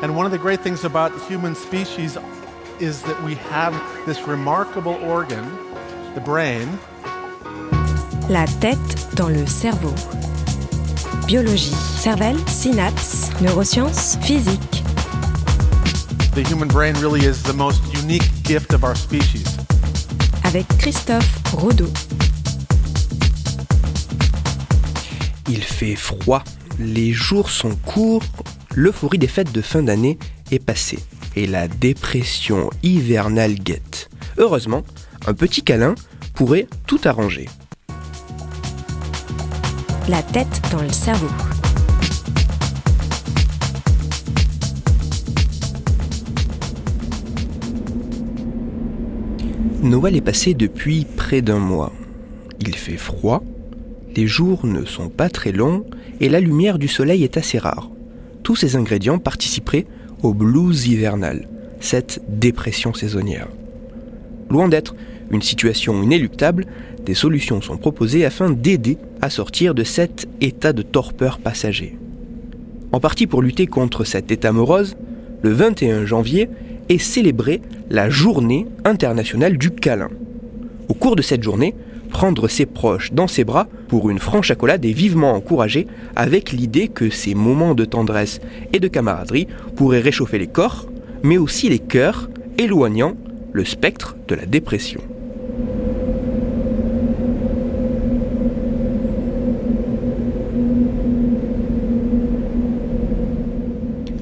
And one of the great things about human species is that we have this remarkable organ, the brain. La tête dans le cerveau. Biologie, cervelle, synapses, neurosciences, physique. The human brain really is the most unique gift of our species. Avec Christophe Rodeau. Il fait froid, les jours sont courts, l'euphorie des fêtes de fin d'année est passée et la dépression hivernale guette. Heureusement, un petit câlin pourrait tout arranger. La tête dans le cerveau. Noël est passé depuis près d'un mois. Il fait froid, les jours ne sont pas très longs et la lumière du soleil est assez rare. Tous ces ingrédients participeraient au blues hivernal, cette dépression saisonnière. Loin d'être une situation inéluctable, des solutions sont proposées afin d'aider à sortir de cet état de torpeur passager. En partie pour lutter contre cet état morose, le 21 janvier est célébrée la journée internationale du câlin. Au cours de cette journée, prendre ses proches dans ses bras pour une franche accolade est vivement encouragé avec l'idée que ces moments de tendresse et de camaraderie pourraient réchauffer les corps, mais aussi les cœurs, éloignant le spectre de la dépression.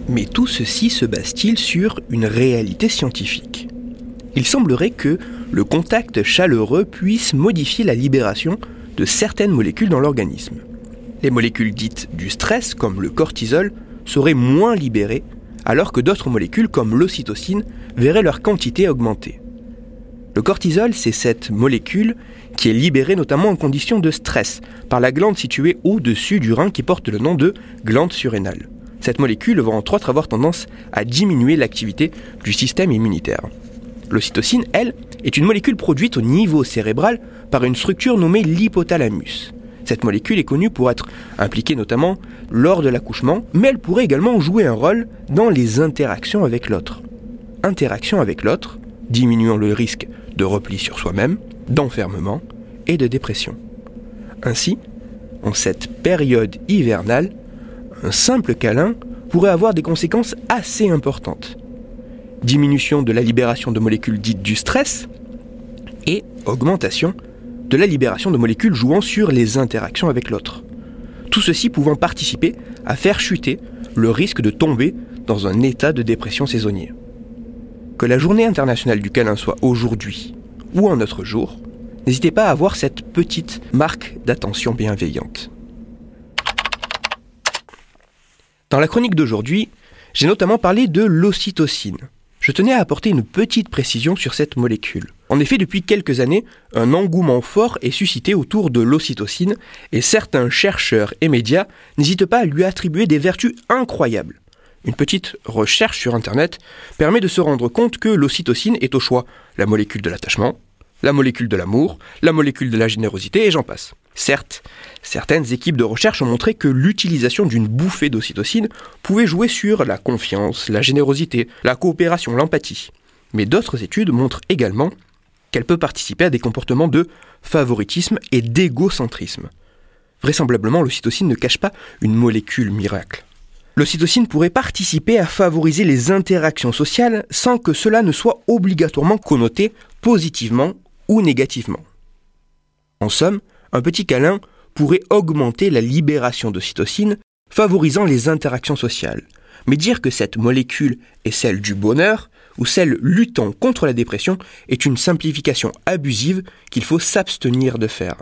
Mais tout ceci se base-t-il sur une réalité scientifique? Il semblerait que le contact chaleureux puisse modifier la libération de certaines molécules dans l'organisme. Les molécules dites du stress, comme le cortisol, seraient moins libérées, alors que d'autres molécules, comme l'ocytocine, verraient leur quantité augmenter. Le cortisol, c'est cette molécule qui est libérée notamment en conditions de stress par la glande située au-dessus du rein qui porte le nom de glande surrénale. Cette molécule va entre autres avoir tendance à diminuer l'activité du système immunitaire. L'ocytocine, elle, est une molécule produite au niveau cérébral par une structure nommée l'hypothalamus. Cette molécule est connue pour être impliquée notamment lors de l'accouchement, mais elle pourrait également jouer un rôle dans les interactions avec l'autre. Interaction avec l'autre, diminuant le risque de repli sur soi-même, d'enfermement et de dépression. Ainsi, en cette période hivernale, un simple câlin pourrait avoir des conséquences assez importantes. Diminution de la libération de molécules dites du stress et augmentation de la libération de molécules jouant sur les interactions avec l'autre. Tout ceci pouvant participer à faire chuter le risque de tomber dans un état de dépression saisonnier. Que la journée internationale du câlin soit aujourd'hui ou un autre jour, n'hésitez pas à avoir cette petite marque d'attention bienveillante. Dans la chronique d'aujourd'hui, j'ai notamment parlé de l'ocytocine. Je tenais à apporter une petite précision sur cette molécule. En effet, depuis quelques années, un engouement fort est suscité autour de l'ocytocine et certains chercheurs et médias n'hésitent pas à lui attribuer des vertus incroyables. Une petite recherche sur Internet permet de se rendre compte que l'ocytocine est au choix la molécule de l'attachement, la molécule de l'amour, la molécule de la générosité et j'en passe. Certes, certaines équipes de recherche ont montré que l'utilisation d'une bouffée d'ocytocine pouvait jouer sur la confiance, la générosité, la coopération, l'empathie. Mais d'autres études montrent également qu'elle peut participer à des comportements de favoritisme et d'égocentrisme. Vraisemblablement, l'ocytocine ne cache pas une molécule miracle. L'ocytocine pourrait participer à favoriser les interactions sociales sans que cela ne soit obligatoirement connoté positivement ou négativement. En somme, un petit câlin pourrait augmenter la libération d'ocytocine, favorisant les interactions sociales. Mais dire que cette molécule est celle du bonheur ou celle luttant contre la dépression est une simplification abusive qu'il faut s'abstenir de faire.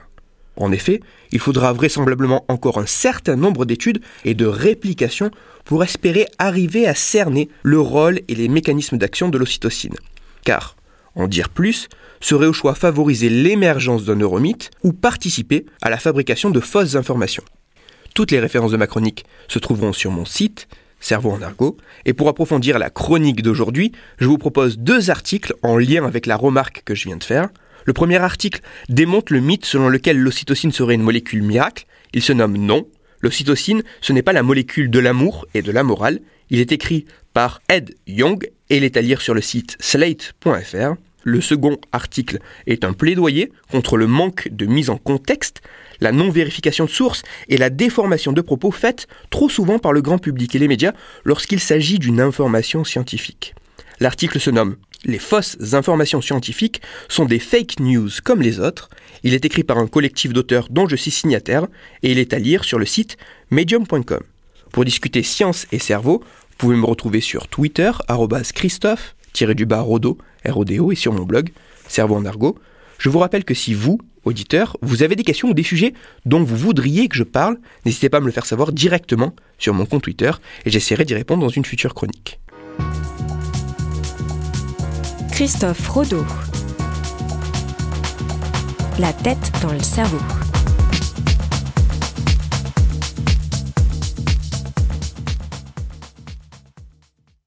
En effet, il faudra vraisemblablement encore un certain nombre d'études et de réplications pour espérer arriver à cerner le rôle et les mécanismes d'action de l'ocytocine. Car, en dire plus serait au choix favoriser l'émergence d'un neuromythe ou participer à la fabrication de fausses informations. Toutes les références de ma chronique se trouveront sur mon site, Cerveau en argot, et pour approfondir la chronique d'aujourd'hui, je vous propose deux articles en lien avec la remarque que je viens de faire. Le premier article démonte le mythe selon lequel l'ocytocine serait une molécule miracle. Il se nomme non. L'ocytocine, ce n'est pas la molécule de l'amour et de la morale. Il est écrit par Ed Young et il est à lire sur le site slate.fr. Le second article est un plaidoyer contre le manque de mise en contexte, la non-vérification de sources et la déformation de propos faites trop souvent par le grand public et les médias lorsqu'il s'agit d'une information scientifique. L'article se nomme Les fausses informations scientifiques sont des fake news comme les autres. Il est écrit par un collectif d'auteurs dont je suis signataire et il est à lire sur le site medium.com. Pour discuter science et cerveau, vous pouvez me retrouver sur Twitter, Christophe, du bas Rodo, RODO, et sur mon blog, Cerveau en argot. Je vous rappelle que si vous, auditeurs, vous avez des questions ou des sujets dont vous voudriez que je parle, n'hésitez pas à me le faire savoir directement sur mon compte Twitter et j'essaierai d'y répondre dans une future chronique. Christophe Rodeau. La tête dans le cerveau.